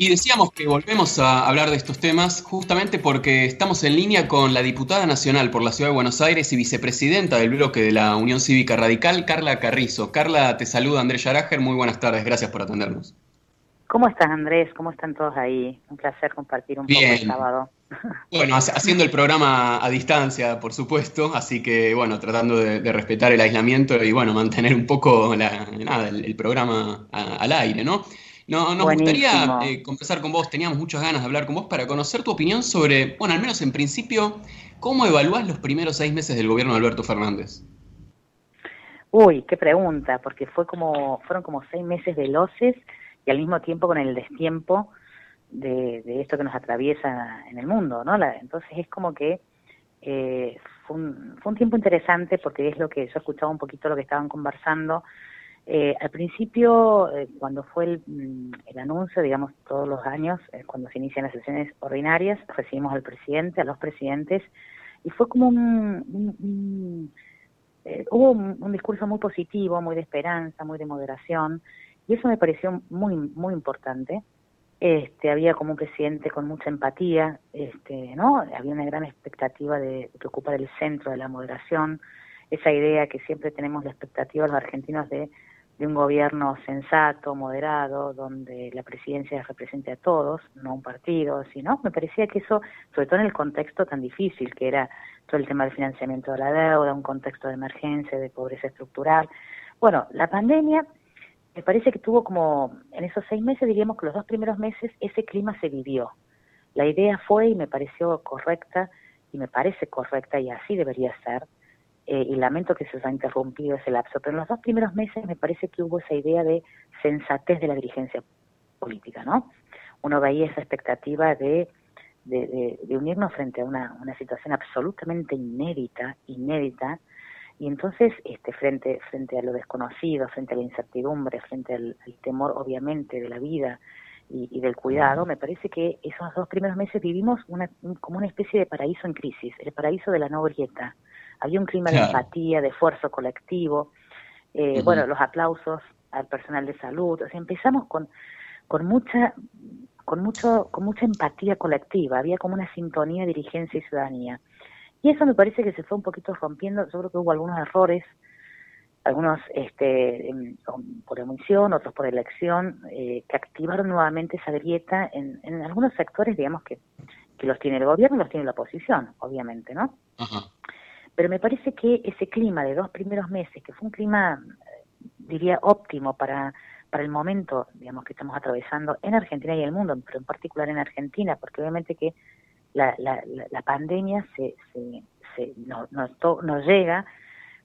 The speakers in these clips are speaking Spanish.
Y decíamos que volvemos a hablar de estos temas justamente porque estamos en línea con la diputada nacional por la Ciudad de Buenos Aires y vicepresidenta del bloque de la Unión Cívica Radical, Carla Carrizo. Carla, te saluda Andrés Yarager, muy buenas tardes, gracias por atendernos. ¿Cómo estás Andrés? ¿Cómo están todos ahí? Un placer compartir un poco el sábado. Bueno, haciendo el programa a distancia, por supuesto, así que bueno, tratando de, respetar el aislamiento y bueno, mantener un poco nada, el, programa al aire, ¿no? No, nos gustaría eh, conversar con vos, teníamos muchas ganas de hablar con vos para conocer tu opinión sobre, bueno, al menos en principio, ¿cómo evaluás los primeros seis meses del gobierno de Alberto Fernández? Uy, qué pregunta, porque fue como, fueron como seis meses veloces y al mismo tiempo con el destiempo de, esto que nos atraviesa en el mundo, ¿no? entonces es como que eh, fue, un, fue un tiempo interesante porque es lo que yo escuchaba un poquito lo que estaban conversando eh, al principio, eh, cuando fue mm, el, anuncio, digamos, todos los años, eh, cuando se inician las sesiones ordinarias, recibimos al presidente, a los presidentes, y fue como un, hubo un, discurso muy positivo, muy de esperanza, muy de moderación, y eso me pareció muy, muy importante. Este, había como un presidente con mucha empatía, este, ¿no? Había una gran expectativa de, de ocupar el centro de la moderación, esa idea que siempre tenemos la expectativa los argentinos de de un gobierno sensato, moderado, donde la presidencia represente a todos, no a un partido, sino me parecía que eso, sobre todo en el contexto tan difícil que era todo el tema del financiamiento de la deuda, un contexto de emergencia, de pobreza estructural. Bueno, la pandemia me parece que tuvo como, en esos seis meses, diríamos que los dos primeros meses, ese clima se vivió. La idea fue y me pareció correcta, y me parece correcta y así debería ser, eh, y lamento que se os ha interrumpido ese lapso, pero en los dos primeros meses me parece que hubo esa idea de sensatez de la dirigencia política, ¿no? Uno veía esa expectativa de, de, unirnos frente a una, una situación absolutamente inédita, inédita, y entonces, este, frente, frente a lo desconocido, frente a la incertidumbre, frente al, temor, obviamente, de la vida y, del cuidado, me parece que esos dos primeros meses vivimos una, como una especie de paraíso en crisis, el paraíso de la no grieta, había un clima de empatía, de esfuerzo colectivo, eh, bueno, los aplausos al personal de salud, o sea, empezamos con, con mucha con mucho con mucha empatía colectiva, había como una sintonía de dirigencia y ciudadanía. Y eso me parece que se fue un poquito rompiendo, yo creo que hubo algunos errores, algunos este, por emisión, otros por elección, eh, que activaron nuevamente esa grieta en, en algunos sectores, digamos, que, que los tiene el gobierno y los tiene la oposición, obviamente, ¿no? Ajá. Pero me parece que ese clima de dos primeros meses, que fue un clima, diría, óptimo para, para el momento, digamos, que estamos atravesando en Argentina y en el mundo, pero en particular en Argentina, porque obviamente que la, la, la pandemia se, se, se nos, nos, llega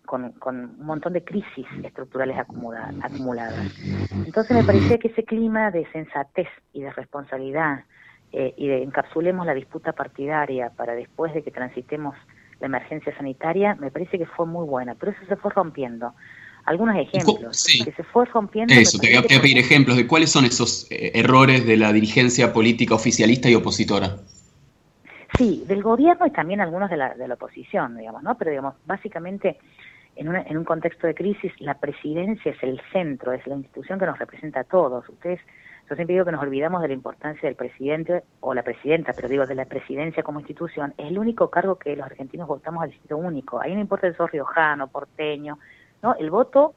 con, con, un montón de crisis estructurales acumuladas. Entonces me parecía que ese clima de sensatez y de responsabilidad eh, y de encapsulemos la disputa partidaria para después de que transitemos la emergencia sanitaria, me parece que fue muy buena, pero eso se fue rompiendo. Algunos ejemplos que se fue rompiendo. Eso, te voy a pedir ejemplos de cuáles son esos eh, errores de la dirigencia política oficialista y opositora. Sí, del gobierno y también algunos de la, de la oposición, digamos, ¿no? Pero, digamos, básicamente, en, una, en un contexto de crisis, la presidencia es el centro, es la institución que nos representa a todos. Ustedes yo siempre digo que nos olvidamos de la importancia del presidente o la presidenta, pero digo de la presidencia como institución. Es el único cargo que los argentinos votamos al distrito único. Ahí no importa el sos riojano, porteño, ¿no? El voto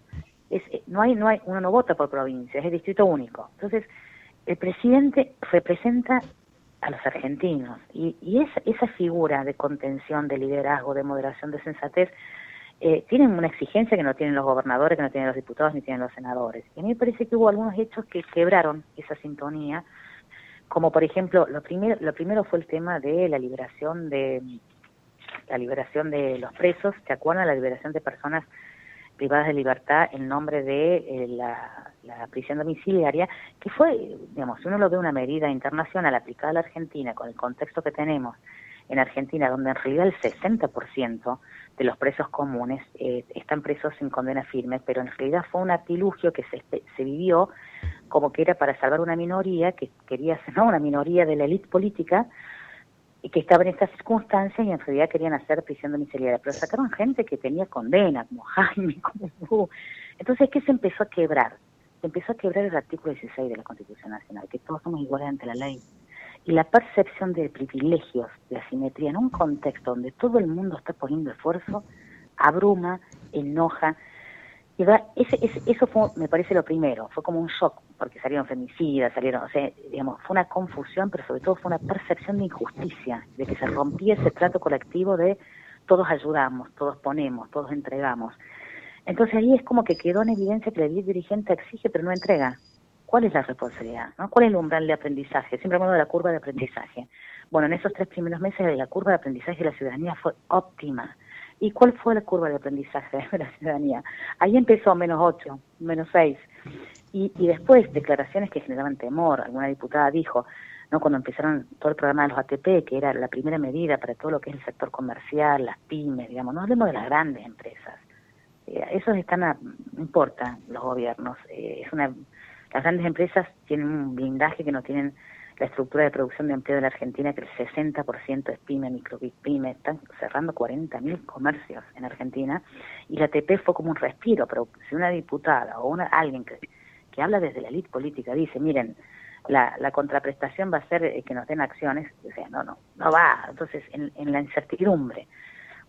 es, eh, no hay, no hay, uno no vota por provincia, es el distrito único. Entonces, el presidente representa a los argentinos y, y esa, esa figura de contención, de liderazgo, de moderación, de sensatez, eh, tienen una exigencia que no tienen los gobernadores, que no tienen los diputados, ni tienen los senadores. Y a mí me parece que hubo algunos hechos que quebraron esa sintonía, como por ejemplo, lo primero, lo primero fue el tema de la liberación de la liberación de los presos, ¿se acuerdan? La liberación de personas privadas de libertad en nombre de eh, la, la, prisión domiciliaria, que fue, digamos, si uno lo ve una medida internacional aplicada a la Argentina con el contexto que tenemos en Argentina, donde en realidad el 60% de los presos comunes eh, están presos sin condena firme, pero en realidad fue un artilugio que se, se vivió como que era para salvar una minoría, que quería ser ¿no? una minoría de la élite política, y que estaba en estas circunstancias y en realidad querían hacer prisión domiciliaria, pero sacaron gente que tenía condena, como Jaime, como Entonces, ¿qué se empezó a quebrar? se empezó a quebrar el artículo 16 de la Constitución Nacional, que todos somos iguales ante la ley. Y la percepción de privilegios, de asimetría, en un contexto donde todo el mundo está poniendo esfuerzo, abruma, enoja. Y ese, eso fue, me parece lo primero, fue como un shock, porque salieron femicidas, salieron, o sea, digamos, fue una confusión, pero sobre todo fue una percepción de injusticia, de que se rompía ese trato colectivo de todos ayudamos, todos ponemos, todos entregamos. Entonces ahí es como que quedó en evidencia que el dirigente exige pero no entrega. ¿Cuál es la responsabilidad? ¿no? ¿Cuál es el umbral de aprendizaje? Siempre hablamos de la curva de aprendizaje. Bueno, en esos tres primeros meses la curva de aprendizaje de la ciudadanía fue óptima. ¿Y cuál fue la curva de aprendizaje de la ciudadanía? Ahí empezó menos ocho, menos seis. Y, y después declaraciones que generaban temor. Alguna diputada dijo, ¿no? cuando empezaron todo el programa de los ATP, que era la primera medida para todo lo que es el sector comercial, las pymes, digamos, no hablemos de las grandes empresas. Eh, esos están, a, no importa, los gobiernos. Eh, es una, las grandes empresas tienen un blindaje que no tienen la estructura de producción de empleo de la Argentina, que el 60% es pyme, micro pyme, están cerrando 40.000 comercios en Argentina, y la ATP fue como un respiro, pero si una diputada o una alguien que, que habla desde la elite política dice, miren, la, la contraprestación va a ser eh, que nos den acciones, o sea, no, no, no va. Entonces, en, en la incertidumbre,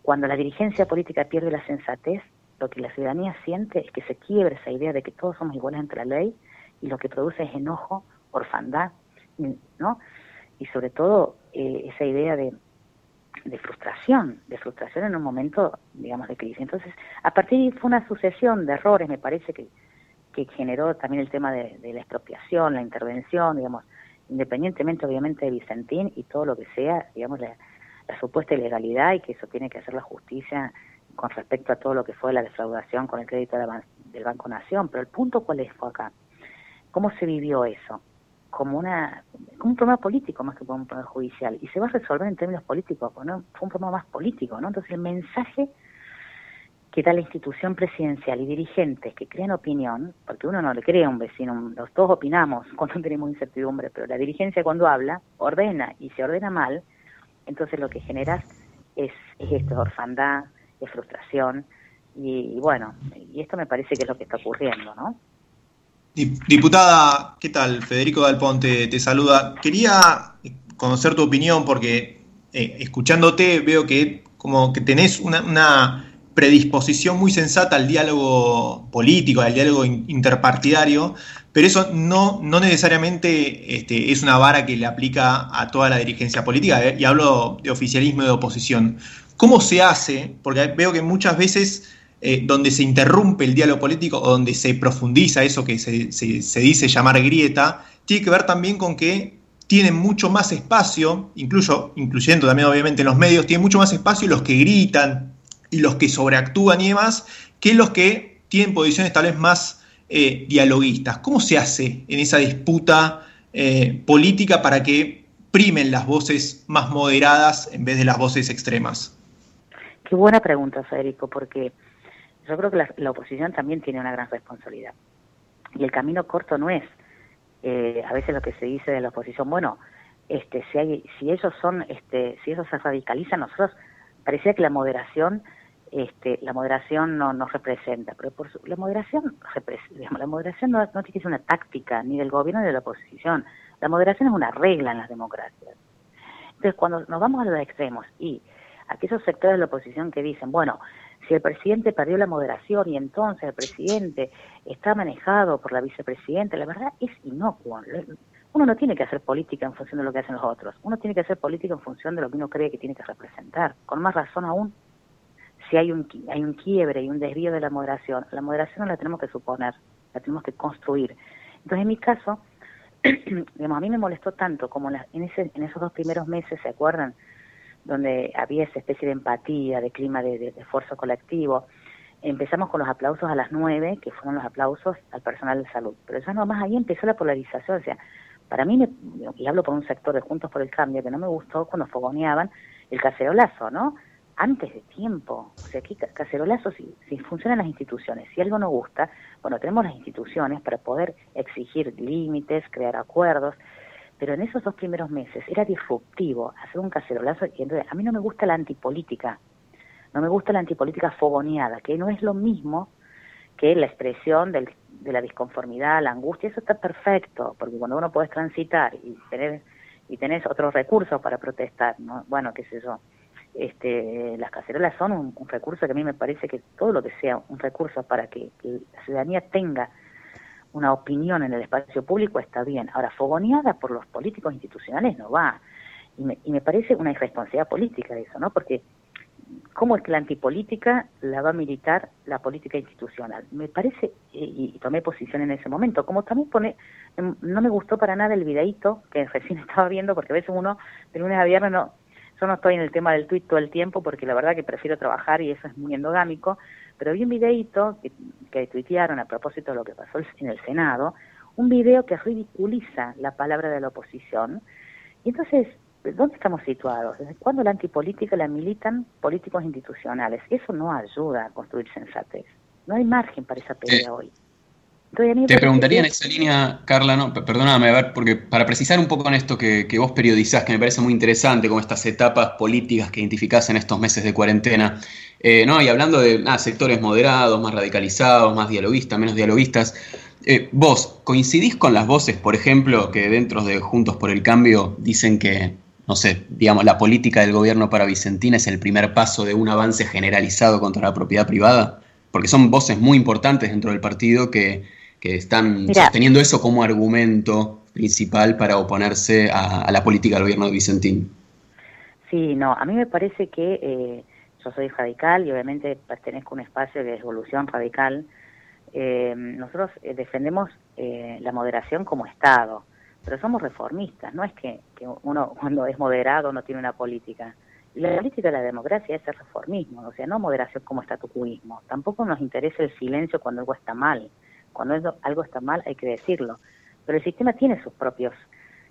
cuando la dirigencia política pierde la sensatez, lo que la ciudadanía siente es que se quiebre esa idea de que todos somos iguales ante la ley y lo que produce es enojo, orfandad, ¿no? Y sobre todo eh, esa idea de, de frustración, de frustración en un momento, digamos, de crisis. Entonces, a partir de fue una sucesión de errores, me parece que que generó también el tema de, la expropiación, la intervención, digamos, independientemente obviamente de Vicentín y todo lo que sea, digamos, la, supuesta ilegalidad y que eso tiene que hacer la justicia con respecto a todo lo que fue la defraudación con el crédito del Banco Nación. Pero el punto cuál es fue acá. ¿Cómo se vivió eso? Como, una, como un problema político más que como un problema judicial. Y se va a resolver en términos políticos, ¿no? Fue un problema más político, ¿no? Entonces el mensaje que da la institución presidencial y dirigentes que crean opinión, porque uno no le cree a un vecino, los todos opinamos cuando tenemos incertidumbre, pero la dirigencia cuando habla, ordena, y se ordena mal, entonces lo que generas es, es esto, orfandad, es frustración, y, bueno, y esto me parece que es lo que está ocurriendo, ¿no? Diputada, ¿qué tal? Federico Dalponte te saluda. Quería conocer tu opinión porque eh, escuchándote veo que como que tenés una predisposición muy sensata al diálogo político, al diálogo interpartidario, pero eso no, no necesariamente este, es una vara que le aplica a toda la dirigencia política, eh, y hablo de oficialismo y de oposición. ¿Cómo se hace? Porque veo que muchas veces eh, donde se interrumpe el diálogo político o donde se profundiza eso que se, se dice llamar grieta, tiene que ver también con que tienen mucho más espacio, incluso, incluyendo también obviamente los medios, tienen mucho más espacio los que gritan, y los que sobreactúan y demás, que los que tienen posiciones tal vez más eh, dialoguistas. ¿Cómo se hace en esa disputa eh, política para que primen las voces más moderadas en vez de las voces extremas? Qué buena pregunta, Federico, porque yo creo que la, oposición también tiene una gran responsabilidad. Y el camino corto no es eh, a veces lo que se dice de la oposición, bueno, este, si, hay, si ellos son, este, si ellos se radicalizan, nosotros parecía que la moderación este, la moderación no nos representa, pero por la moderación, digamos, la moderación no, tiene que ser una táctica ni del gobierno ni de la oposición. La moderación es una regla en las democracias. Entonces, cuando nos vamos a los extremos y aquellos sectores de la oposición que dicen, bueno, si el presidente perdió la moderación y entonces el presidente está manejado por la vicepresidenta, la verdad es inocuo. Uno no tiene que hacer política en función de lo que hacen los otros. Uno tiene que hacer política en función de lo que uno cree que tiene que representar. Con más razón aún si hay un, hay un quiebre y un desvío de la moderación, la moderación no la tenemos que suponer, la tenemos que construir. Entonces, en mi caso, digamos, a mí me molestó tanto como en, ese, en esos dos primeros meses, ¿se acuerdan? Donde había esa especie de empatía, de clima de, esfuerzo colectivo. Empezamos con los aplausos a las nueve, que fueron los aplausos al personal de salud. Pero ya nomás ahí empezó la polarización. O sea, para mí, y hablo por un sector de Juntos por el Cambio, que no me gustó cuando fogoneaban el cacerolazo, ¿no? antes de tiempo. O sea, aquí cacerolazo, si, si funcionan las instituciones, si algo no gusta, bueno, tenemos las instituciones para poder exigir límites, crear acuerdos, pero en esos dos primeros meses era disruptivo hacer un cacerolazo y entonces a mí no me gusta la antipolítica, no me gusta la antipolítica fogoneada, que no es lo mismo que la expresión del, de la disconformidad, la angustia, eso está perfecto, porque cuando uno puede transitar y tener y tenés otros recursos para protestar, ¿no? bueno, qué sé yo, este, las cacerolas son un, recurso que a mí me parece que todo lo que sea un recurso para que, la ciudadanía tenga una opinión en el espacio público está bien. Ahora, fogoneada por los políticos institucionales no va. Y me, y me parece una irresponsabilidad política eso, ¿no? Porque ¿cómo es que la antipolítica la va a militar la política institucional? Me parece, y, tomé posición en ese momento, como también pone, em, no me gustó para nada el videíto que recién estaba viendo, porque a veces uno de lunes a viernes no, yo no estoy en el tema del tuit todo el tiempo porque la verdad que prefiero trabajar y eso es muy endogámico, pero vi un videíto que, que tuitearon a propósito de lo que pasó en el Senado, un video que ridiculiza la palabra de la oposición. Y entonces, ¿dónde estamos situados? ¿Desde cuándo la antipolítica la militan políticos institucionales? Eso no ayuda a construir sensatez. No hay margen para esa pelea hoy. Te preguntaría en esa línea, Carla, no, perdóname, a ver, porque para precisar un poco en esto que, vos periodizás, que me parece muy interesante, como estas etapas políticas que identificás en estos meses de cuarentena, eh, ¿no? y hablando de ah, sectores moderados, más radicalizados, más dialoguistas, menos dialoguistas, eh, vos, ¿coincidís con las voces, por ejemplo, que dentro de Juntos por el Cambio dicen que, no sé, digamos, la política del gobierno para Vicentina es el primer paso de un avance generalizado contra la propiedad privada? Porque son voces muy importantes dentro del partido que que están sosteniendo eso como argumento principal para oponerse a, la política del gobierno de Vicentín. Sí, no, a mí me parece que eh, yo soy radical y obviamente pertenezco a un espacio de evolución radical. Eh, nosotros eh, defendemos la moderación como Estado, pero somos reformistas, no es que, que, uno cuando es moderado no tiene una política. La política de la democracia es el reformismo, o sea, no moderación como estatucuismo. Tampoco nos interesa el silencio cuando algo está mal. Cuando algo está mal hay que decirlo. Pero el sistema tiene sus propias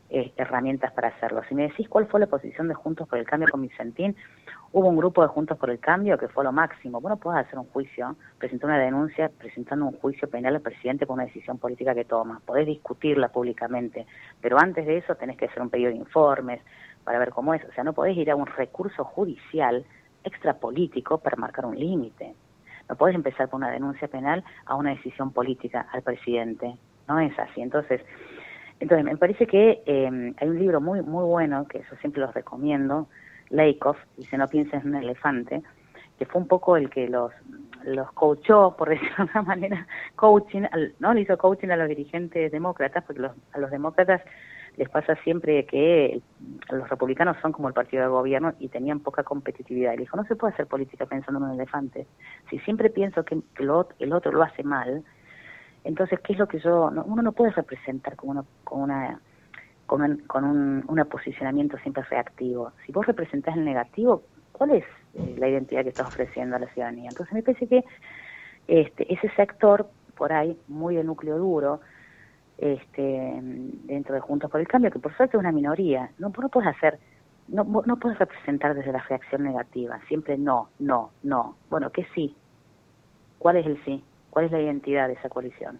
eh, herramientas para hacerlo. Si me decís cuál fue la posición de Juntos por el Cambio con Vicentín, hubo un grupo de Juntos por el Cambio que fue lo máximo. Bueno, puedes hacer un juicio, presentar una denuncia presentando un juicio penal al presidente por una decisión política que toma. Podés discutirla públicamente, pero antes de eso tenés que hacer un pedido de informes para ver cómo es. O sea, no podés ir a un recurso judicial extrapolítico para marcar un límite. No puedes empezar con una denuncia penal a una decisión política al presidente. No es así. Entonces, entonces me parece que eh, hay un libro muy muy bueno que yo siempre los recomiendo, Lakoff, dice no pienses en un elefante, que fue un poco el que los los coachó, por decirlo de alguna manera, coaching, ¿no? Le hizo coaching a los dirigentes demócratas, porque los, a los demócratas les pasa siempre que los republicanos son como el partido de gobierno y tenían poca competitividad. Y dijo, no se puede hacer política pensando en un elefante. Si siempre pienso que el otro lo hace mal, entonces, ¿qué es lo que yo...? uno no puede representar con, uno, con una con, un, con un, posicionamiento siempre reactivo. Si vos representás el negativo, ¿cuál es eh, la identidad que estás ofreciendo a la ciudadanía? Entonces me parece que este, ese sector, por ahí, muy de núcleo duro, este, dentro de Juntos por el Cambio, que por suerte es una minoría. No, no puedes hacer, no, no puedes representar desde la reacción negativa, siempre no, no, no. Bueno, ¿qué sí? ¿Cuál es el sí? ¿Cuál es la identidad de esa coalición?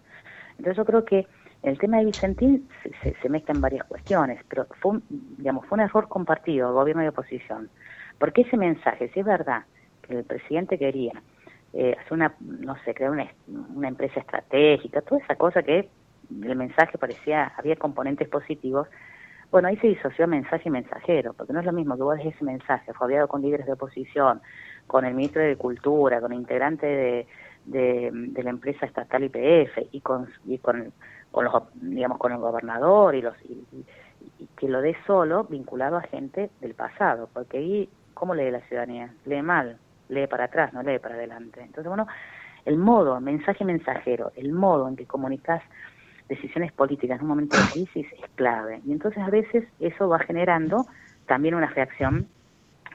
Entonces yo creo que el tema de Vicentín se, se, mezcla en varias cuestiones, pero fue un, digamos, fue un error compartido, gobierno y oposición. Porque ese mensaje, si es verdad que el presidente quería eh, hacer una, no sé, crear una, una empresa estratégica, toda esa cosa que el mensaje parecía, había componentes positivos, bueno, ahí se disoció mensaje y mensajero, porque no es lo mismo que vos dejes ese mensaje, fue con líderes de oposición, con el ministro de Cultura, con integrante de, de, la empresa estatal IPF y con, y con, con los, digamos, con el gobernador y los y, que lo dé solo vinculado a gente del pasado, porque ahí, ¿cómo lee la ciudadanía? Lee mal, lee para atrás, no lee para adelante. Entonces, bueno, el modo, mensaje mensajero, el modo en que comunicas decisiones políticas en un momento de crisis es clave. Y entonces a veces eso va generando también una reacción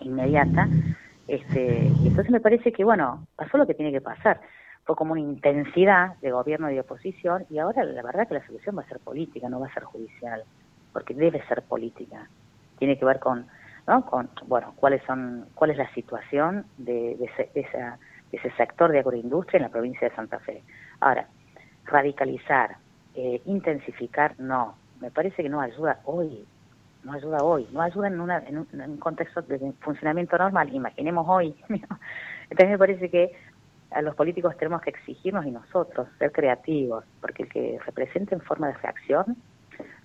inmediata. Este, y entonces me parece que, bueno, pasó lo que tiene que pasar. Fue como una intensidad de gobierno y de oposición y ahora la verdad que la solución va a ser política, no va a ser judicial, porque debe ser política. Tiene que ver con, ¿no? con bueno, cuáles son, cuál es la situación de, ese, esa, de ese sector de agroindustria en la provincia de Santa Fe. Ahora, radicalizar, eh, intensificar, no. Me parece que no ayuda hoy, no ayuda hoy, no ayuda en, una, en, un, contexto de funcionamiento normal. Imaginemos hoy. Entonces me parece que a los políticos tenemos que exigirnos y nosotros ser creativos, porque el que representa en forma de reacción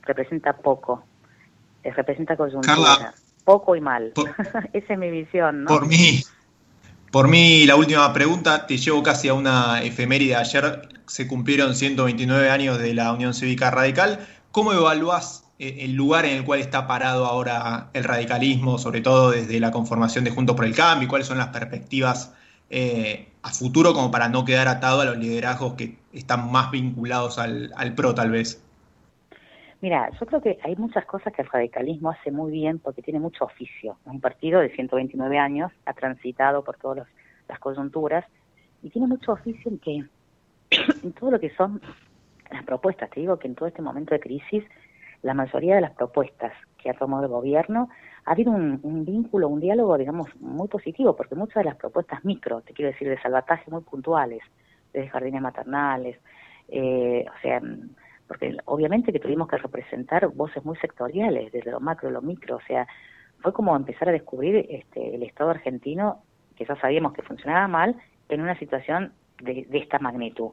representa poco, eh, representa coyuntura, poco y mal. Esa es mi visión, ¿no? Por mí, por mí, la última pregunta, te llevo casi a una efeméride. Ayer se cumplieron 129 años de la Unión Cívica Radical. ¿Cómo evaluás eh, el lugar en el cual está parado ahora el radicalismo, sobre todo desde la conformación de Juntos por el Cambio? ¿Cuáles son las perspectivas eh, a futuro como para no quedar atado a los liderazgos que están más vinculados al, PRO tal vez? Mira, yo creo que hay muchas cosas que el radicalismo hace muy bien porque tiene mucho oficio. Es un partido de 129 años, ha transitado por todas las coyunturas y tiene mucho oficio en que en todo lo que son las propuestas. Te digo que en todo este momento de crisis, la mayoría de las propuestas que ha tomado el gobierno ha habido un, vínculo, un diálogo, digamos, muy positivo, porque muchas de las propuestas micro, te quiero decir, de salvataje muy puntuales, desde jardines maternales, eh, o sea, porque obviamente que tuvimos que representar voces muy sectoriales, desde lo macro, lo micro, o sea, fue como empezar a descubrir este, el Estado argentino, que ya sabíamos que funcionaba mal, en una situación de, de esta magnitud.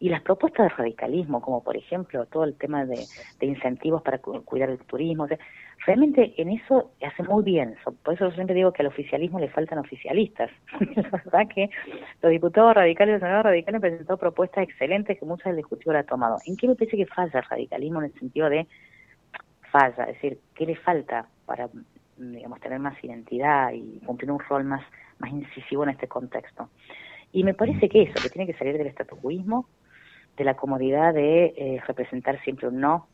Y las propuestas de radicalismo, como por ejemplo todo el tema de, incentivos para cuidar el turismo, realmente en eso hace muy bien. Por eso yo siempre digo que al oficialismo le faltan oficialistas. es verdad que los diputados radicales y los senadores radicales han presentado propuestas excelentes que muchas del Ejecutivo ha tomado. ¿En qué me parece que falla el radicalismo en el sentido de falla? Es decir, ¿qué le falta para digamos, tener más identidad y cumplir un rol más, más incisivo en este contexto? Y me parece que eso, que tiene que salir del estatucuismo, de la comodidad de eh, representar siempre un no.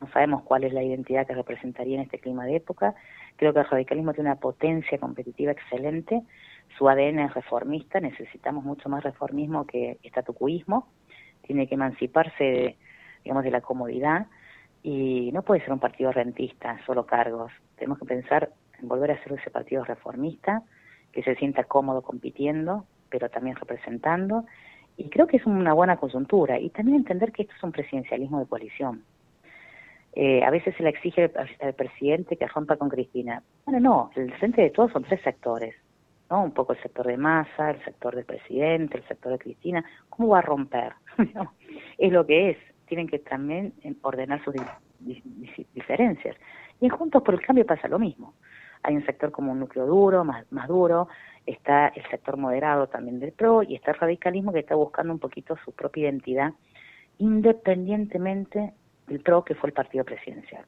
No sabemos cuál es la identidad que representaría en este clima de época. Creo que el radicalismo tiene una potencia competitiva excelente. Su ADN es reformista. Necesitamos mucho más reformismo que estatucuismo. Tiene que emanciparse, de, digamos, de la comodidad. Y no puede ser un partido rentista, solo cargos. Tenemos que pensar en volver a ser ese partido reformista, que se sienta cómodo compitiendo, pero también representando y creo que es una buena coyuntura. Y también entender que esto es un presidencialismo de coalición. Eh, a veces se le exige al, presidente que rompa con Cristina. Bueno, no, el frente de todos son tres sectores. ¿no? Un poco el sector de Massa, el sector del presidente, el sector de Cristina. ¿Cómo va a romper? es lo que es. Tienen que también ordenar sus diferencias. Y en Juntos por el Cambio pasa lo mismo. Hay un sector como un núcleo duro, más, más duro, está el sector moderado también del PRO y está el radicalismo que está buscando un poquito su propia identidad independientemente del PRO que fue el partido presidencial.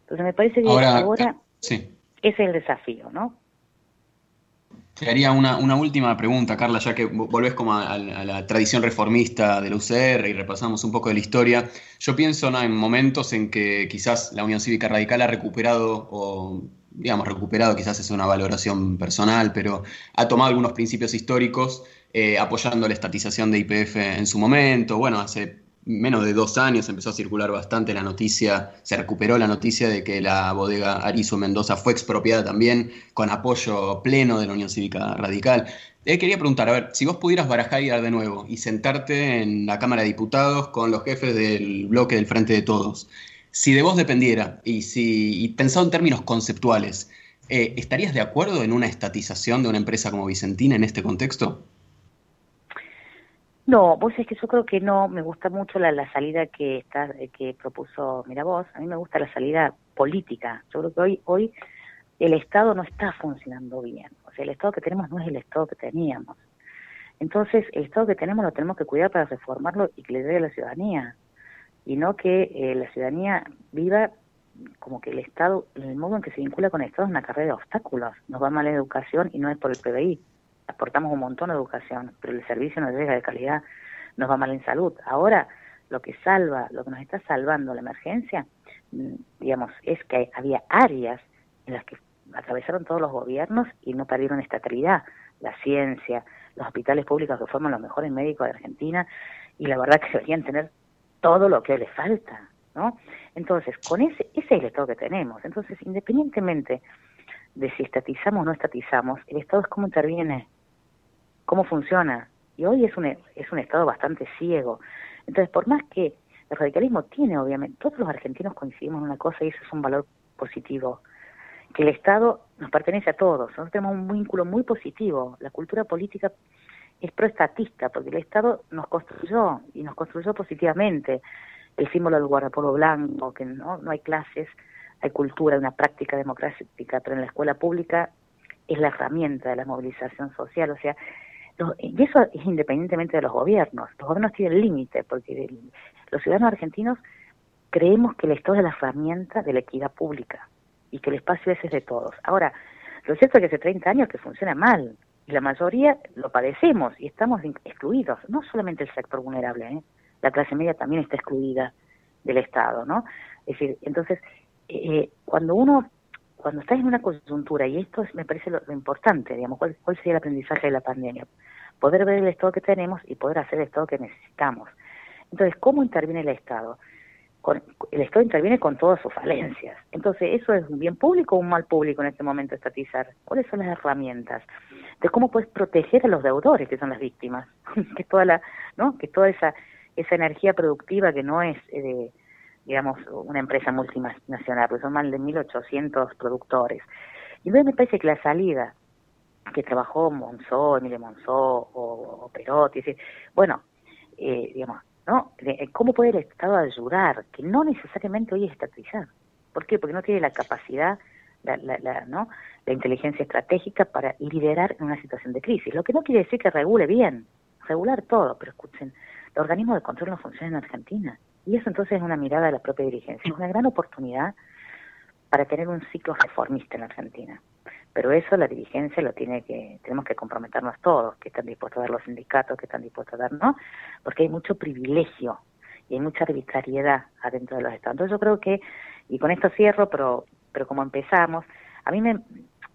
Entonces me parece que ahora, ese es el desafío, ¿no? Te haría una, última pregunta, Carla, ya que volvés como a, la tradición reformista del UCR y repasamos un poco de la historia. Yo pienso en momentos en que quizás la Unión Cívica Radical ha recuperado o digamos, recuperado, quizás es una valoración personal, pero ha tomado algunos principios históricos eh, apoyando la estatización de IPF en su momento. Bueno, hace menos de dos años empezó a circular bastante la noticia, se recuperó la noticia de que la bodega Arizo Mendoza fue expropiada también con apoyo pleno de la Unión Cívica Radical. Eh, quería preguntar, a ver, si vos pudieras barajar y dar de nuevo y sentarte en la Cámara de Diputados con los jefes del bloque del Frente de Todos, si de vos dependiera y si pensado en términos conceptuales, eh, ¿estarías de acuerdo en una estatización de una empresa como Vicentina en este contexto? No, vos es que yo creo que no, me gusta mucho la, salida que está, que propuso Mira vos, a mí me gusta la salida política. Yo creo que hoy, hoy el Estado no está funcionando bien. O sea, el Estado que tenemos no es el Estado que teníamos. Entonces, el Estado que tenemos lo tenemos que cuidar para reformarlo y que le dé a la ciudadanía y no que eh, la ciudadanía viva como que el Estado, el modo en que se vincula con el Estado es una carrera de obstáculos. Nos va mal en educación y no es por el PBI. Aportamos un montón de educación, pero el servicio no llega de calidad. Nos va mal en salud. Ahora, lo que salva, lo que nos está salvando la emergencia, mm, digamos, es que había áreas en las que atravesaron todos los gobiernos y no perdieron estatalidad. La ciencia, los hospitales públicos que forman los mejores médicos de Argentina, y la verdad que deberían tener todo lo que le falta, ¿no? Entonces, con ese, ese es el Estado que tenemos. Entonces, independientemente de si estatizamos o no estatizamos, el Estado es cómo interviene, cómo funciona. Y hoy es un, es un Estado bastante ciego. Entonces, por más que el radicalismo tiene, obviamente, todos los argentinos coincidimos en una cosa y eso es un valor positivo, que el Estado nos pertenece a todos, nosotros tenemos un vínculo muy positivo, la cultura política es proestatista, porque el Estado nos construyó y nos construyó positivamente el símbolo del guardapolvo blanco, que no, no hay clases, hay cultura, hay una práctica democrática, pero en la escuela pública es la herramienta de la movilización social, o sea, y eso es independientemente de los gobiernos. Los gobiernos tienen límite, porque los ciudadanos argentinos creemos que el Estado es la herramienta de la equidad pública y que el espacio ese es de todos. Ahora, lo cierto es que hace 30 años que funciona mal la mayoría lo padecemos y estamos excluidos, no solamente el sector vulnerable, ¿eh? la clase media también está excluida del Estado, ¿no? Es decir, entonces, eh, cuando uno, cuando estás en una coyuntura, y esto me parece lo, importante, digamos, ¿cuál, ¿cuál sería el aprendizaje de la pandemia? Poder ver el Estado que tenemos y poder hacer el Estado que necesitamos. Entonces, ¿cómo interviene el Estado? El Estado interviene con todas sus falencias. Entonces, ¿eso es un bien público o un mal público en este momento estatizar? ¿Cuáles son las herramientas? De cómo puedes proteger a los deudores, que son las víctimas, que toda la, ¿no? Que toda esa esa energía productiva que no es eh, digamos una empresa multinacional, porque son más de 1800 productores. Y entonces me parece que la salida que trabajó Monzó, Emile Monzó o, o Perotti, bueno, eh, digamos, ¿no? ¿Cómo puede el Estado ayudar? Que no necesariamente hoy es estatizar. ¿Por qué? Porque no tiene la capacidad, la, la, ¿no? la inteligencia estratégica para liderar en una situación de crisis. Lo que no quiere decir que regule bien, regular todo, pero escuchen, los organismos de control no funcionan en Argentina. Y eso entonces es una mirada de la propia dirigencia. Es una gran oportunidad para tener un ciclo reformista en Argentina. Pero eso la dirigencia lo tiene que, tenemos que comprometernos todos, que están dispuestos a dar los sindicatos, que están dispuestos a dar, ¿no? Porque hay mucho privilegio y hay mucha arbitrariedad adentro de los estados. Entonces yo creo que, y con esto cierro, pero, pero como empezamos, a mí me,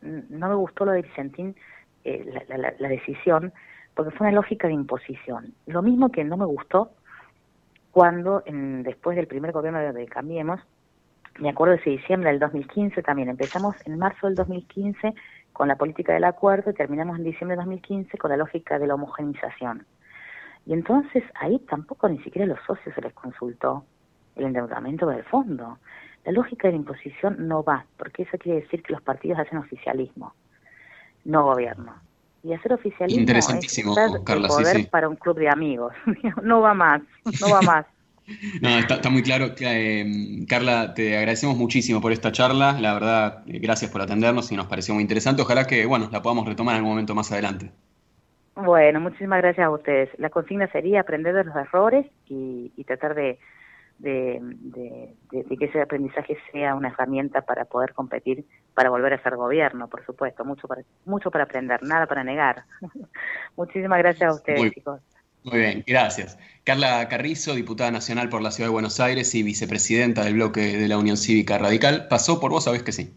no me gustó lo de Vicentín, eh, la, la, la, decisión, porque fue una lógica de imposición. Lo mismo que no me gustó cuando, en, después del primer gobierno de Cambiemos, me acuerdo de ese diciembre del 2015 también. Empezamos en marzo del 2015 con la política del acuerdo y terminamos en diciembre del 2015 con la lógica de la homogenización. Y entonces ahí tampoco ni siquiera a los socios se les consultó el endeudamiento del fondo. La lógica de la imposición no va, porque eso quiere decir que los partidos hacen oficialismo, no gobierno. Y hacer oficialismo Interesantísimo, es Carla, poder para un club de amigos. no va más, no va más. No, está, muy claro. Eh, Carla, te agradecemos muchísimo por esta charla. La verdad, eh, gracias por atendernos y nos pareció muy interesante. Ojalá que, bueno, la podamos retomar en algún momento más adelante. Bueno, muchísimas gracias a ustedes. La consigna sería aprender de los errores y, tratar de, de, que ese aprendizaje sea una herramienta para poder competir, para volver a ser gobierno, por supuesto. Mucho para, mucho para aprender, nada para negar. muchísimas gracias a ustedes, chicos. Muy bien, gracias. Carla Carrizo, diputada nacional por la Ciudad de Buenos Aires y vicepresidenta del bloque de la Unión Cívica Radical, pasó por vos, sabés que sí.